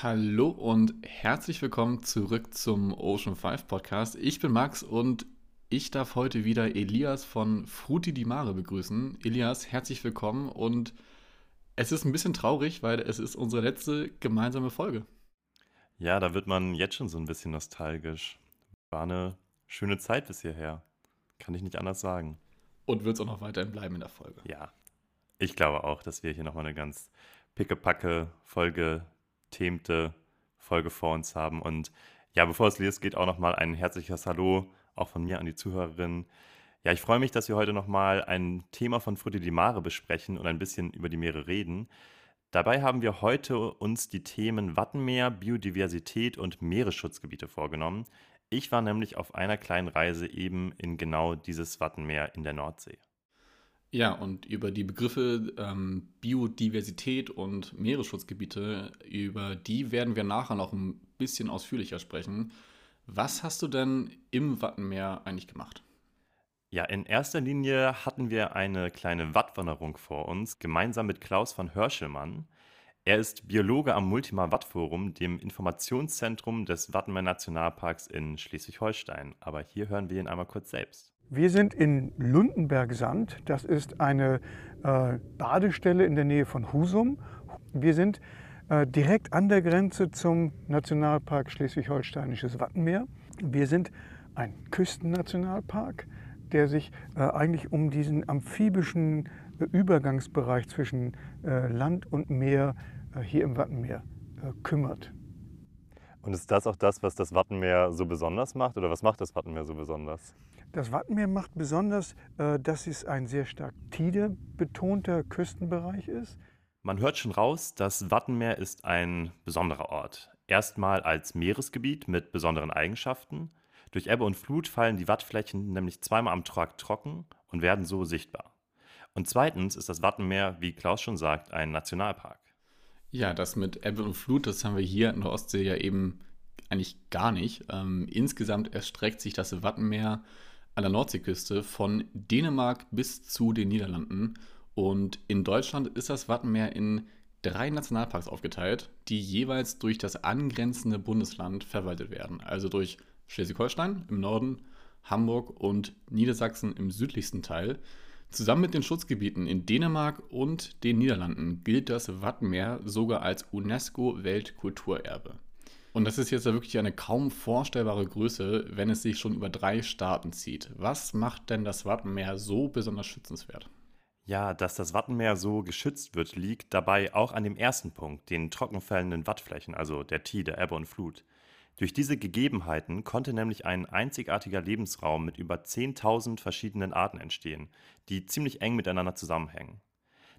Hallo und herzlich willkommen zurück zum Ocean 5 Podcast. Ich bin Max und ich darf heute wieder Elias von Fruti di Mare begrüßen. Elias, herzlich willkommen und es ist ein bisschen traurig, weil es ist unsere letzte gemeinsame Folge. Ja, da wird man jetzt schon so ein bisschen nostalgisch. War eine schöne Zeit bis hierher. Kann ich nicht anders sagen. Und wird es auch noch weiterhin bleiben in der Folge. Ja, ich glaube auch, dass wir hier nochmal eine ganz pickepacke Folge, themte Folge vor uns haben. Und ja, bevor es losgeht, auch nochmal ein herzliches Hallo auch von mir an die Zuhörerinnen. Ja, ich freue mich, dass wir heute nochmal ein Thema von Frutti di Mare besprechen und ein bisschen über die Meere reden. Dabei haben wir heute uns die Themen Wattenmeer, Biodiversität und Meeresschutzgebiete vorgenommen. Ich war nämlich auf einer kleinen Reise eben in genau dieses Wattenmeer in der Nordsee. Ja, und über die Begriffe ähm, Biodiversität und Meeresschutzgebiete, über die werden wir nachher noch ein bisschen ausführlicher sprechen. Was hast du denn im Wattenmeer eigentlich gemacht? Ja, in erster Linie hatten wir eine kleine Wattwanderung vor uns, gemeinsam mit Klaus von Hörschelmann. Er ist Biologe am Multima Wattforum, dem Informationszentrum des Wattenmeer Nationalparks in Schleswig-Holstein. Aber hier hören wir ihn einmal kurz selbst. Wir sind in Lundenberg-Sand. Das ist eine äh, Badestelle in der Nähe von Husum. Wir sind äh, direkt an der Grenze zum Nationalpark Schleswig-Holsteinisches Wattenmeer. Wir sind ein Küstennationalpark der sich äh, eigentlich um diesen amphibischen äh, Übergangsbereich zwischen äh, Land und Meer äh, hier im Wattenmeer kümmert. Und ist das auch das, was das Wattenmeer so besonders macht? Oder was macht das Wattenmeer so besonders? Das Wattenmeer macht besonders, äh, dass es ein sehr stark tidebetonter Küstenbereich ist. Man hört schon raus, das Wattenmeer ist ein besonderer Ort. Erstmal als Meeresgebiet mit besonderen Eigenschaften durch Ebbe und Flut fallen die Wattflächen nämlich zweimal am Tag trocken und werden so sichtbar. Und zweitens ist das Wattenmeer, wie Klaus schon sagt, ein Nationalpark. Ja, das mit Ebbe und Flut, das haben wir hier in der Ostsee ja eben eigentlich gar nicht. Ähm, insgesamt erstreckt sich das Wattenmeer an der Nordseeküste von Dänemark bis zu den Niederlanden. Und in Deutschland ist das Wattenmeer in drei Nationalparks aufgeteilt, die jeweils durch das angrenzende Bundesland verwaltet werden. Also durch Schleswig-Holstein im Norden, Hamburg und Niedersachsen im südlichsten Teil. Zusammen mit den Schutzgebieten in Dänemark und den Niederlanden gilt das Wattenmeer sogar als UNESCO-Weltkulturerbe. Und das ist jetzt ja wirklich eine kaum vorstellbare Größe, wenn es sich schon über drei Staaten zieht. Was macht denn das Wattenmeer so besonders schützenswert? Ja, dass das Wattenmeer so geschützt wird, liegt dabei auch an dem ersten Punkt, den trockenfällenden Wattflächen, also der Tide, Ebbe und Flut. Durch diese Gegebenheiten konnte nämlich ein einzigartiger Lebensraum mit über 10.000 verschiedenen Arten entstehen, die ziemlich eng miteinander zusammenhängen.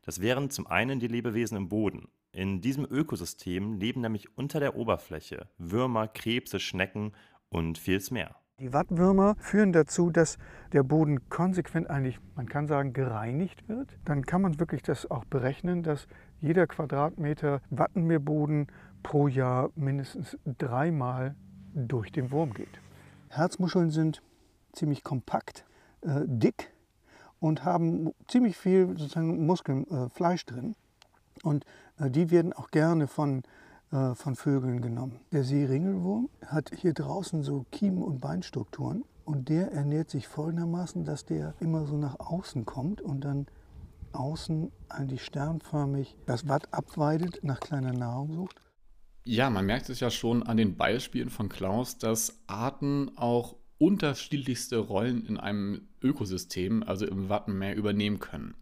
Das wären zum einen die Lebewesen im Boden. In diesem Ökosystem leben nämlich unter der Oberfläche Würmer, Krebse, Schnecken und vieles mehr. Die Wattwürmer führen dazu, dass der Boden konsequent eigentlich, man kann sagen, gereinigt wird. Dann kann man wirklich das auch berechnen, dass jeder Quadratmeter Wattenmeerboden pro Jahr mindestens dreimal durch den Wurm geht. Herzmuscheln sind ziemlich kompakt, äh, dick und haben ziemlich viel sozusagen Muskeln, äh, drin. Und äh, die werden auch gerne von, äh, von Vögeln genommen. Der Seeringelwurm hat hier draußen so Kiemen- und Beinstrukturen. Und der ernährt sich folgendermaßen, dass der immer so nach außen kommt und dann außen eigentlich sternförmig das Watt abweidet, nach kleiner Nahrung sucht ja, man merkt es ja schon an den Beispielen von Klaus, dass Arten auch unterschiedlichste Rollen in einem Ökosystem, also im Wattenmeer, übernehmen können.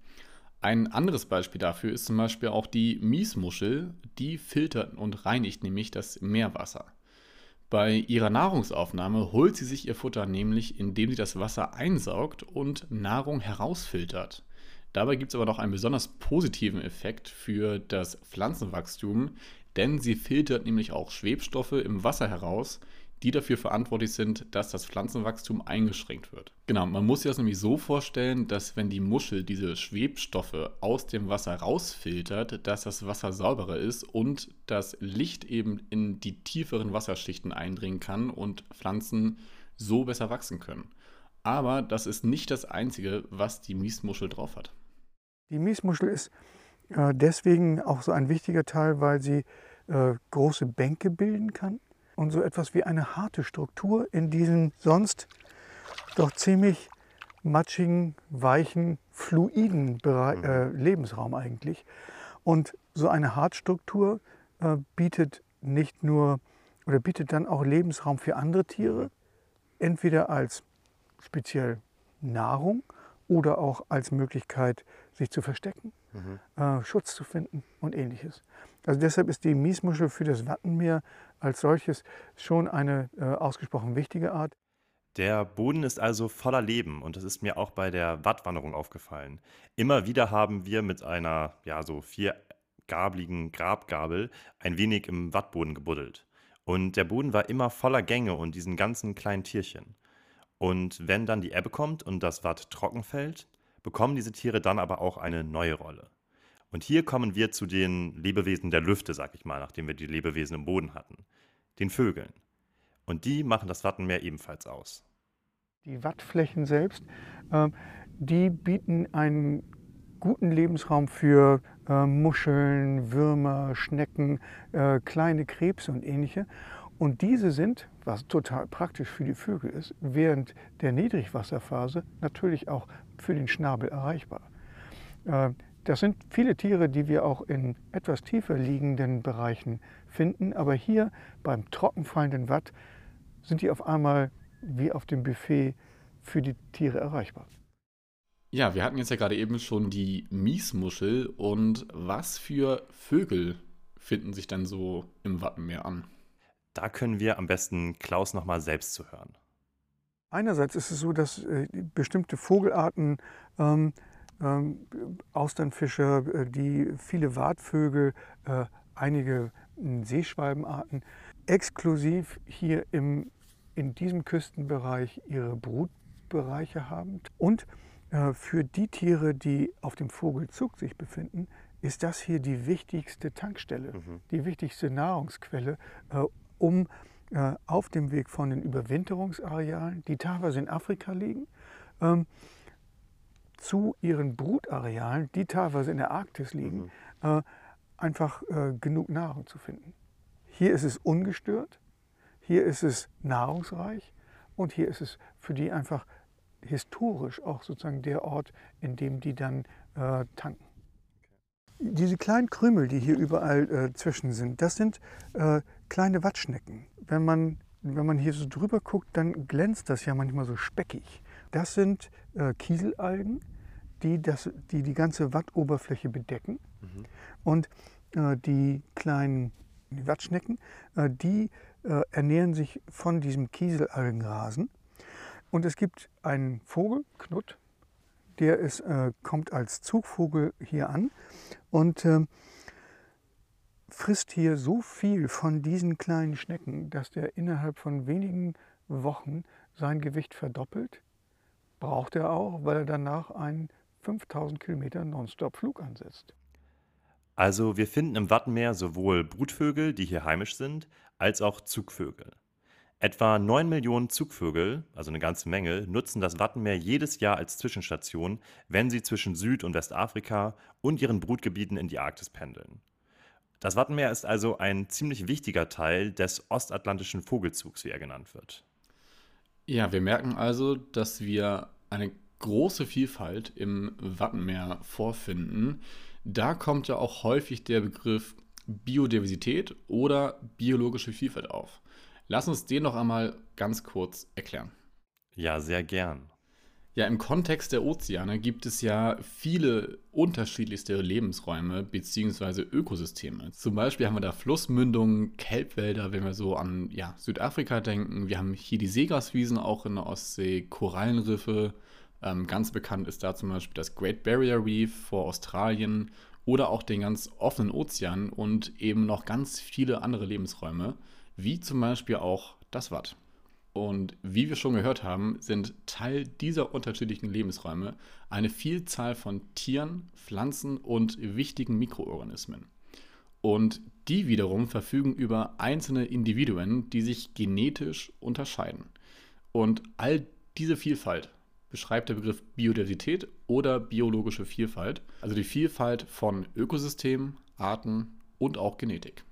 Ein anderes Beispiel dafür ist zum Beispiel auch die Miesmuschel, die filtert und reinigt nämlich das Meerwasser. Bei ihrer Nahrungsaufnahme holt sie sich ihr Futter nämlich, indem sie das Wasser einsaugt und Nahrung herausfiltert. Dabei gibt es aber noch einen besonders positiven Effekt für das Pflanzenwachstum, denn sie filtert nämlich auch Schwebstoffe im Wasser heraus, die dafür verantwortlich sind, dass das Pflanzenwachstum eingeschränkt wird. Genau, man muss sich das nämlich so vorstellen, dass wenn die Muschel diese Schwebstoffe aus dem Wasser rausfiltert, dass das Wasser sauberer ist und das Licht eben in die tieferen Wasserschichten eindringen kann und Pflanzen so besser wachsen können. Aber das ist nicht das Einzige, was die Miesmuschel drauf hat. Die Miesmuschel ist deswegen auch so ein wichtiger Teil, weil sie äh, große Bänke bilden kann und so etwas wie eine harte Struktur in diesem sonst doch ziemlich matschigen, weichen, fluiden Bereich, äh, Lebensraum eigentlich. Und so eine Hartstruktur äh, bietet nicht nur oder bietet dann auch Lebensraum für andere Tiere, entweder als speziell Nahrung oder auch als Möglichkeit, sich zu verstecken, mhm. äh, Schutz zu finden und ähnliches. Also deshalb ist die Miesmuschel für das Wattenmeer als solches schon eine äh, ausgesprochen wichtige Art. Der Boden ist also voller Leben und das ist mir auch bei der Wattwanderung aufgefallen. Immer wieder haben wir mit einer, ja, so viergabligen Grabgabel ein wenig im Wattboden gebuddelt. Und der Boden war immer voller Gänge und diesen ganzen kleinen Tierchen. Und wenn dann die Ebbe kommt und das Watt trocken fällt, bekommen diese Tiere dann aber auch eine neue Rolle. Und hier kommen wir zu den Lebewesen der Lüfte, sag ich mal, nachdem wir die Lebewesen im Boden hatten. Den Vögeln. Und die machen das Wattenmeer ebenfalls aus. Die Wattflächen selbst, äh, die bieten einen guten Lebensraum für äh, Muscheln, Würmer, Schnecken, äh, kleine Krebse und ähnliche. Und diese sind, was total praktisch für die Vögel ist, während der Niedrigwasserphase natürlich auch für den Schnabel erreichbar. Äh, das sind viele Tiere, die wir auch in etwas tiefer liegenden Bereichen finden, aber hier beim trockenfallenden Watt sind die auf einmal wie auf dem Buffet für die Tiere erreichbar. Ja, wir hatten jetzt ja gerade eben schon die Miesmuschel und was für Vögel finden sich dann so im Wattenmeer an? Da können wir am besten Klaus nochmal selbst zu hören. Einerseits ist es so, dass äh, bestimmte Vogelarten, ähm, ähm, Austernfischer, äh, die viele Wartvögel, äh, einige hm, Seeschwalbenarten, exklusiv hier im, in diesem Küstenbereich ihre Brutbereiche haben. Und äh, für die Tiere, die auf dem Vogelzug sich befinden, ist das hier die wichtigste Tankstelle, mhm. die wichtigste Nahrungsquelle, äh, um äh, auf dem Weg von den Überwinterungsarealen, die teilweise in Afrika liegen, ähm, zu ihren Brutarealen, die teilweise in der Arktis liegen, mhm. äh, einfach äh, genug Nahrung zu finden. Hier ist es ungestört, hier ist es nahrungsreich und hier ist es für die einfach historisch auch sozusagen der Ort, in dem die dann äh, tanken. Diese kleinen Krümel, die hier überall äh, zwischen sind, das sind äh, kleine Wattschnecken. Wenn man, wenn man hier so drüber guckt, dann glänzt das ja manchmal so speckig. Das sind äh, Kieselalgen, die, das, die die ganze Wattoberfläche bedecken. Mhm. Und äh, die kleinen Wattschnecken, äh, die äh, ernähren sich von diesem Kieselalgenrasen. Und es gibt einen Vogel, Knut, der ist, äh, kommt als Zugvogel hier an und äh, frisst hier so viel von diesen kleinen Schnecken, dass der innerhalb von wenigen Wochen sein Gewicht verdoppelt. Braucht er auch, weil er danach einen 5000 Kilometer Nonstop-Flug ansetzt. Also wir finden im Wattenmeer sowohl Brutvögel, die hier heimisch sind, als auch Zugvögel. Etwa 9 Millionen Zugvögel, also eine ganze Menge, nutzen das Wattenmeer jedes Jahr als Zwischenstation, wenn sie zwischen Süd- und Westafrika und ihren Brutgebieten in die Arktis pendeln. Das Wattenmeer ist also ein ziemlich wichtiger Teil des ostatlantischen Vogelzugs, wie er genannt wird. Ja, wir merken also, dass wir eine große Vielfalt im Wattenmeer vorfinden. Da kommt ja auch häufig der Begriff Biodiversität oder biologische Vielfalt auf. Lass uns den noch einmal ganz kurz erklären. Ja, sehr gern. Ja, im Kontext der Ozeane gibt es ja viele unterschiedlichste Lebensräume bzw. Ökosysteme. Zum Beispiel haben wir da Flussmündungen, Kelbwälder, wenn wir so an ja, Südafrika denken. Wir haben hier die Seegraswiesen auch in der Ostsee, Korallenriffe. Ähm, ganz bekannt ist da zum Beispiel das Great Barrier Reef vor Australien oder auch den ganz offenen Ozean und eben noch ganz viele andere Lebensräume, wie zum Beispiel auch das Watt. Und wie wir schon gehört haben, sind Teil dieser unterschiedlichen Lebensräume eine Vielzahl von Tieren, Pflanzen und wichtigen Mikroorganismen. Und die wiederum verfügen über einzelne Individuen, die sich genetisch unterscheiden. Und all diese Vielfalt beschreibt der Begriff Biodiversität oder biologische Vielfalt, also die Vielfalt von Ökosystemen, Arten und auch Genetik.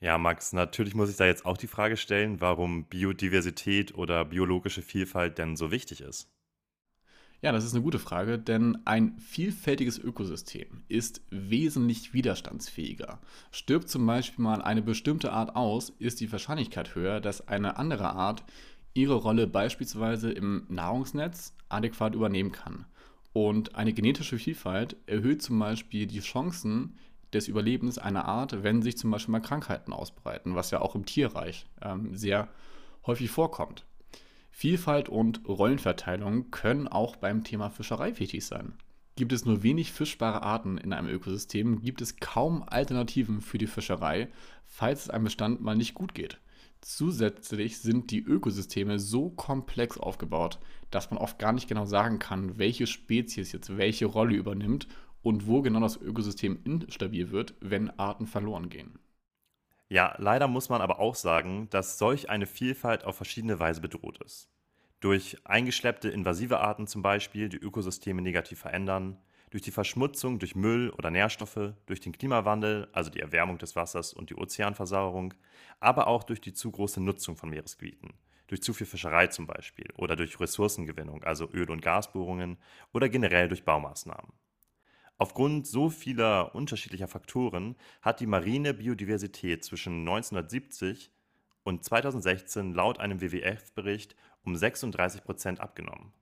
Ja, Max, natürlich muss ich da jetzt auch die Frage stellen, warum Biodiversität oder biologische Vielfalt denn so wichtig ist. Ja, das ist eine gute Frage, denn ein vielfältiges Ökosystem ist wesentlich widerstandsfähiger. Stirbt zum Beispiel mal eine bestimmte Art aus, ist die Wahrscheinlichkeit höher, dass eine andere Art ihre Rolle beispielsweise im Nahrungsnetz adäquat übernehmen kann. Und eine genetische Vielfalt erhöht zum Beispiel die Chancen des Überlebens einer Art, wenn sich zum Beispiel mal Krankheiten ausbreiten, was ja auch im Tierreich ähm, sehr häufig vorkommt. Vielfalt und Rollenverteilung können auch beim Thema Fischerei wichtig sein. Gibt es nur wenig fischbare Arten in einem Ökosystem, gibt es kaum Alternativen für die Fischerei, falls es einem Bestand mal nicht gut geht. Zusätzlich sind die Ökosysteme so komplex aufgebaut, dass man oft gar nicht genau sagen kann, welche Spezies jetzt welche Rolle übernimmt und wo genau das Ökosystem instabil wird, wenn Arten verloren gehen. Ja, leider muss man aber auch sagen, dass solch eine Vielfalt auf verschiedene Weise bedroht ist. Durch eingeschleppte invasive Arten zum Beispiel, die Ökosysteme negativ verändern, durch die Verschmutzung durch Müll oder Nährstoffe, durch den Klimawandel, also die Erwärmung des Wassers und die Ozeanversauerung, aber auch durch die zu große Nutzung von Meeresgebieten, durch zu viel Fischerei zum Beispiel oder durch Ressourcengewinnung, also Öl- und Gasbohrungen oder generell durch Baumaßnahmen. Aufgrund so vieler unterschiedlicher Faktoren hat die marine Biodiversität zwischen 1970 und 2016 laut einem WWF-Bericht um 36 Prozent abgenommen.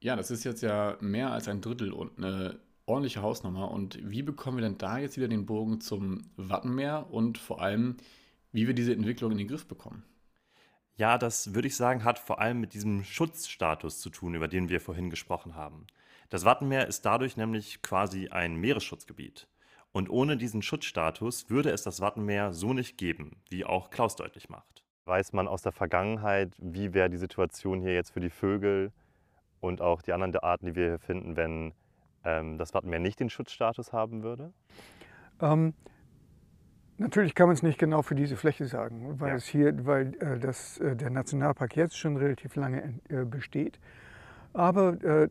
Ja, das ist jetzt ja mehr als ein Drittel und eine ordentliche Hausnummer. Und wie bekommen wir denn da jetzt wieder den Bogen zum Wattenmeer und vor allem, wie wir diese Entwicklung in den Griff bekommen? Ja, das würde ich sagen, hat vor allem mit diesem Schutzstatus zu tun, über den wir vorhin gesprochen haben. Das Wattenmeer ist dadurch nämlich quasi ein Meeresschutzgebiet. Und ohne diesen Schutzstatus würde es das Wattenmeer so nicht geben, wie auch Klaus deutlich macht. Weiß man aus der Vergangenheit, wie wäre die Situation hier jetzt für die Vögel und auch die anderen Arten, die wir hier finden, wenn ähm, das Wattenmeer nicht den Schutzstatus haben würde? Ähm, natürlich kann man es nicht genau für diese Fläche sagen, weil, ja. es hier, weil äh, das, äh, der Nationalpark jetzt schon relativ lange äh, besteht. Aber äh,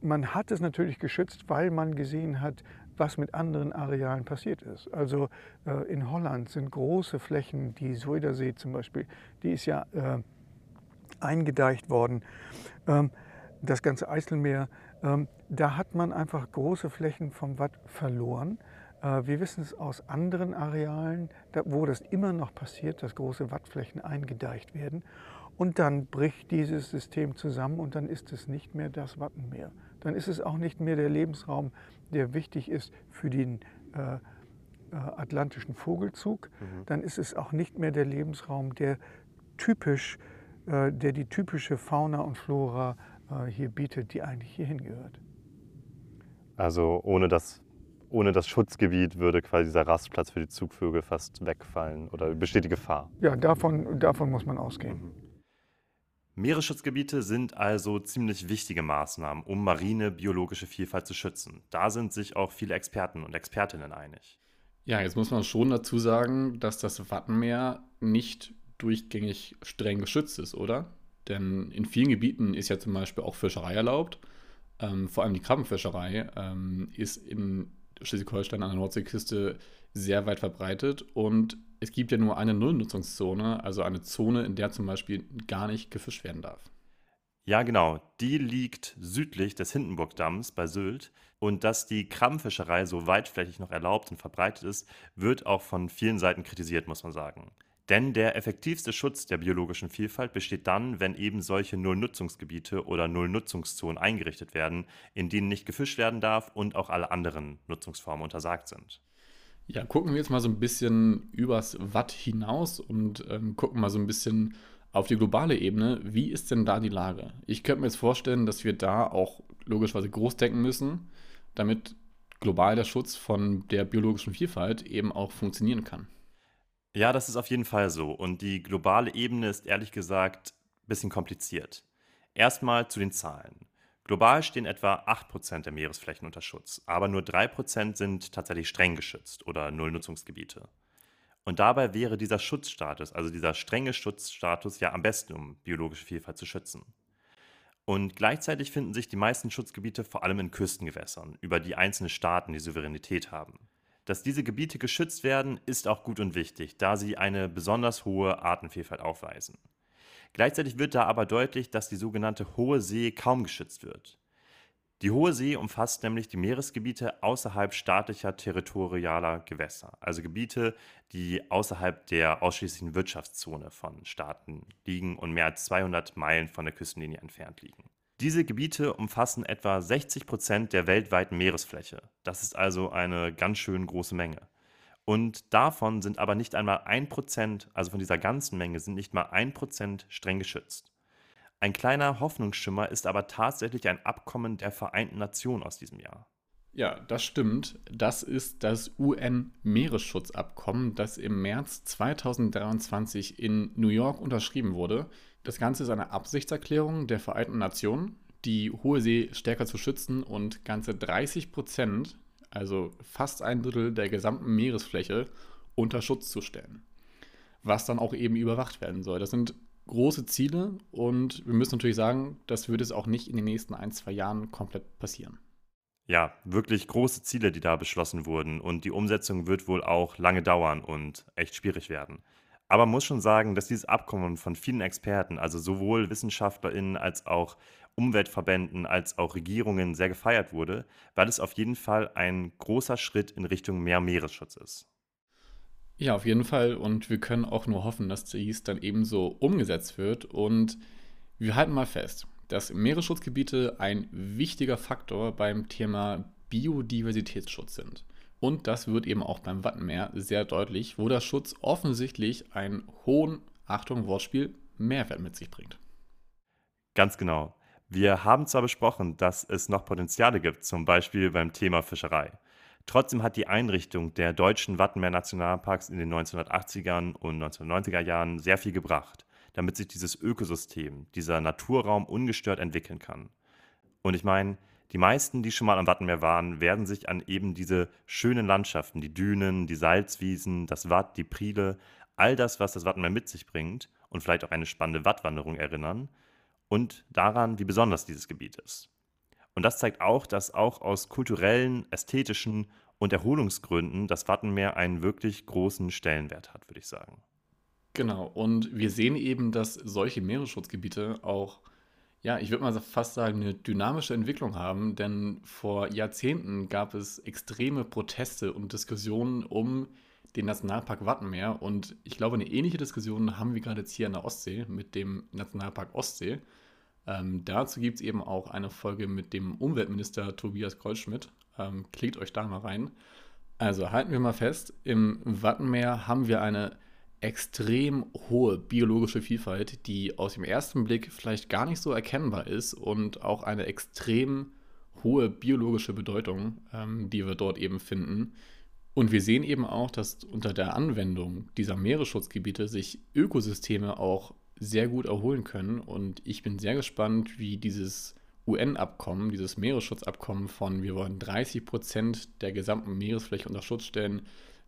man hat es natürlich geschützt, weil man gesehen hat, was mit anderen Arealen passiert ist. Also äh, in Holland sind große Flächen, die Zuidersee zum Beispiel, die ist ja äh, eingedeicht worden. Ähm, das ganze Eiselmeer, ähm, da hat man einfach große Flächen vom Watt verloren. Äh, wir wissen es aus anderen Arealen, da, wo das immer noch passiert, dass große Wattflächen eingedeicht werden. Und dann bricht dieses System zusammen und dann ist es nicht mehr das Wattenmeer dann ist es auch nicht mehr der Lebensraum, der wichtig ist für den äh, äh, atlantischen Vogelzug. Mhm. Dann ist es auch nicht mehr der Lebensraum, der typisch, äh, der die typische Fauna und Flora äh, hier bietet, die eigentlich hierhin gehört. Also ohne das, ohne das Schutzgebiet würde quasi dieser Rastplatz für die Zugvögel fast wegfallen oder besteht die Gefahr? Ja, davon, davon muss man ausgehen. Mhm. Meeresschutzgebiete sind also ziemlich wichtige Maßnahmen, um marine biologische Vielfalt zu schützen. Da sind sich auch viele Experten und Expertinnen einig. Ja, jetzt muss man schon dazu sagen, dass das Wattenmeer nicht durchgängig streng geschützt ist, oder? Denn in vielen Gebieten ist ja zum Beispiel auch Fischerei erlaubt. Ähm, vor allem die Krabbenfischerei ähm, ist in Schleswig-Holstein an der Nordseeküste sehr weit verbreitet und es gibt ja nur eine Nullnutzungszone, also eine Zone, in der zum Beispiel gar nicht gefischt werden darf. Ja, genau. Die liegt südlich des Hindenburgdamms bei Sylt. Und dass die Krabbenfischerei so weitflächig noch erlaubt und verbreitet ist, wird auch von vielen Seiten kritisiert, muss man sagen. Denn der effektivste Schutz der biologischen Vielfalt besteht dann, wenn eben solche Nullnutzungsgebiete oder Nullnutzungszonen eingerichtet werden, in denen nicht gefischt werden darf und auch alle anderen Nutzungsformen untersagt sind. Ja, gucken wir jetzt mal so ein bisschen übers Watt hinaus und ähm, gucken mal so ein bisschen auf die globale Ebene. Wie ist denn da die Lage? Ich könnte mir jetzt vorstellen, dass wir da auch logischerweise groß denken müssen, damit global der Schutz von der biologischen Vielfalt eben auch funktionieren kann. Ja, das ist auf jeden Fall so. Und die globale Ebene ist ehrlich gesagt ein bisschen kompliziert. Erstmal zu den Zahlen. Global stehen etwa 8% der Meeresflächen unter Schutz, aber nur 3% sind tatsächlich streng geschützt oder Nullnutzungsgebiete. Und dabei wäre dieser Schutzstatus, also dieser strenge Schutzstatus, ja am besten, um biologische Vielfalt zu schützen. Und gleichzeitig finden sich die meisten Schutzgebiete vor allem in Küstengewässern, über die einzelne Staaten die Souveränität haben. Dass diese Gebiete geschützt werden, ist auch gut und wichtig, da sie eine besonders hohe Artenvielfalt aufweisen. Gleichzeitig wird da aber deutlich, dass die sogenannte Hohe See kaum geschützt wird. Die Hohe See umfasst nämlich die Meeresgebiete außerhalb staatlicher territorialer Gewässer, also Gebiete, die außerhalb der ausschließlichen Wirtschaftszone von Staaten liegen und mehr als 200 Meilen von der Küstenlinie entfernt liegen. Diese Gebiete umfassen etwa 60 Prozent der weltweiten Meeresfläche. Das ist also eine ganz schön große Menge. Und davon sind aber nicht einmal ein Prozent, also von dieser ganzen Menge sind nicht mal ein Prozent streng geschützt. Ein kleiner Hoffnungsschimmer ist aber tatsächlich ein Abkommen der Vereinten Nationen aus diesem Jahr. Ja, das stimmt. Das ist das UN-Meeresschutzabkommen, das im März 2023 in New York unterschrieben wurde. Das Ganze ist eine Absichtserklärung der Vereinten Nationen, die Hohe See stärker zu schützen und ganze 30 Prozent, also fast ein Drittel der gesamten Meeresfläche, unter Schutz zu stellen. Was dann auch eben überwacht werden soll. Das sind große Ziele und wir müssen natürlich sagen, das wird es auch nicht in den nächsten ein, zwei Jahren komplett passieren. Ja, wirklich große Ziele, die da beschlossen wurden und die Umsetzung wird wohl auch lange dauern und echt schwierig werden. Aber man muss schon sagen, dass dieses Abkommen von vielen Experten, also sowohl WissenschaftlerInnen als auch Umweltverbänden als auch Regierungen sehr gefeiert wurde, weil es auf jeden Fall ein großer Schritt in Richtung mehr Meeresschutz ist. Ja, auf jeden Fall. Und wir können auch nur hoffen, dass dies dann ebenso umgesetzt wird. Und wir halten mal fest, dass Meeresschutzgebiete ein wichtiger Faktor beim Thema Biodiversitätsschutz sind. Und das wird eben auch beim Wattenmeer sehr deutlich, wo der Schutz offensichtlich einen hohen, Achtung, Wortspiel, Mehrwert mit sich bringt. Ganz genau. Wir haben zwar besprochen, dass es noch Potenziale gibt, zum Beispiel beim Thema Fischerei. Trotzdem hat die Einrichtung der deutschen Wattenmeer-Nationalparks in den 1980er und 1990er Jahren sehr viel gebracht, damit sich dieses Ökosystem, dieser Naturraum ungestört entwickeln kann. Und ich meine, die meisten, die schon mal am Wattenmeer waren, werden sich an eben diese schönen Landschaften, die Dünen, die Salzwiesen, das Watt, die Priele, all das, was das Wattenmeer mit sich bringt und vielleicht auch eine spannende Wattwanderung erinnern und daran, wie besonders dieses Gebiet ist. Und das zeigt auch, dass auch aus kulturellen, ästhetischen und Erholungsgründen das Wattenmeer einen wirklich großen Stellenwert hat, würde ich sagen. Genau, und wir sehen eben, dass solche Meeresschutzgebiete auch, ja, ich würde mal fast sagen, eine dynamische Entwicklung haben, denn vor Jahrzehnten gab es extreme Proteste und Diskussionen um den Nationalpark Wattenmeer und ich glaube, eine ähnliche Diskussion haben wir gerade jetzt hier in der Ostsee mit dem Nationalpark Ostsee. Ähm, dazu gibt es eben auch eine Folge mit dem Umweltminister Tobias Goldschmidt. Ähm, klickt euch da mal rein. Also halten wir mal fest, im Wattenmeer haben wir eine extrem hohe biologische Vielfalt, die aus dem ersten Blick vielleicht gar nicht so erkennbar ist und auch eine extrem hohe biologische Bedeutung, ähm, die wir dort eben finden. Und wir sehen eben auch, dass unter der Anwendung dieser Meeresschutzgebiete sich Ökosysteme auch sehr gut erholen können. Und ich bin sehr gespannt, wie dieses UN-Abkommen, dieses Meeresschutzabkommen von wir wollen 30 Prozent der gesamten Meeresfläche unter Schutz stellen,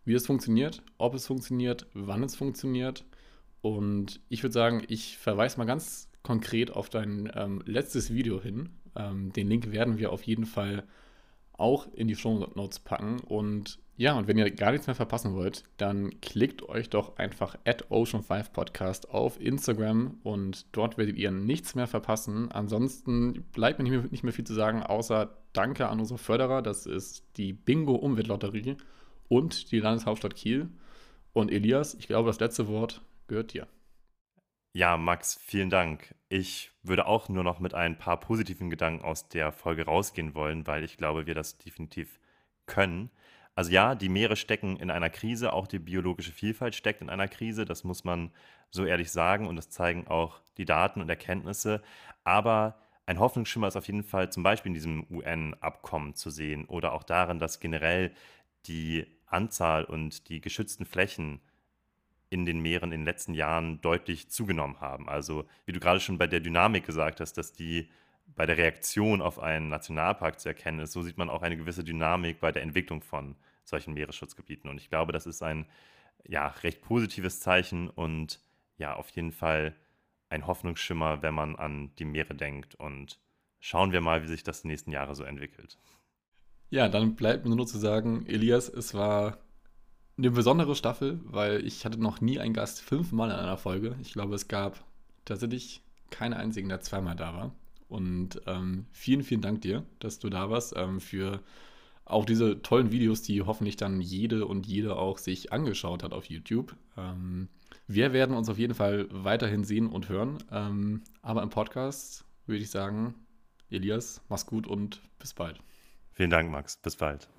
wie es funktioniert, ob es funktioniert, wann es funktioniert. Und ich würde sagen, ich verweise mal ganz konkret auf dein ähm, letztes Video hin. Ähm, den Link werden wir auf jeden Fall auch in die Show Notes packen. Und ja, und wenn ihr gar nichts mehr verpassen wollt, dann klickt euch doch einfach at Ocean5 Podcast auf Instagram und dort werdet ihr nichts mehr verpassen. Ansonsten bleibt mir nicht mehr, nicht mehr viel zu sagen, außer Danke an unsere Förderer. Das ist die Bingo Umweltlotterie und die Landeshauptstadt Kiel. Und Elias, ich glaube, das letzte Wort gehört dir. Ja, Max, vielen Dank. Ich würde auch nur noch mit ein paar positiven Gedanken aus der Folge rausgehen wollen, weil ich glaube, wir das definitiv können. Also ja, die Meere stecken in einer Krise, auch die biologische Vielfalt steckt in einer Krise, das muss man so ehrlich sagen und das zeigen auch die Daten und Erkenntnisse. Aber ein Hoffnungsschimmer ist auf jeden Fall zum Beispiel in diesem UN-Abkommen zu sehen oder auch darin, dass generell die Anzahl und die geschützten Flächen in den Meeren in den letzten Jahren deutlich zugenommen haben. Also wie du gerade schon bei der Dynamik gesagt hast, dass die bei der Reaktion auf einen Nationalpark zu erkennen ist, so sieht man auch eine gewisse Dynamik bei der Entwicklung von solchen Meeresschutzgebieten. Und ich glaube, das ist ein ja, recht positives Zeichen und ja, auf jeden Fall ein Hoffnungsschimmer, wenn man an die Meere denkt. Und schauen wir mal, wie sich das die nächsten Jahre so entwickelt. Ja, dann bleibt mir nur zu sagen, Elias, es war eine besondere Staffel, weil ich hatte noch nie einen Gast fünfmal in einer Folge. Ich glaube, es gab tatsächlich keinen einzigen, der zweimal da war. Und ähm, vielen, vielen Dank dir, dass du da warst, ähm, für auch diese tollen Videos, die hoffentlich dann jede und jede auch sich angeschaut hat auf YouTube. Ähm, wir werden uns auf jeden Fall weiterhin sehen und hören. Ähm, aber im Podcast würde ich sagen, Elias, mach's gut und bis bald. Vielen Dank, Max. Bis bald.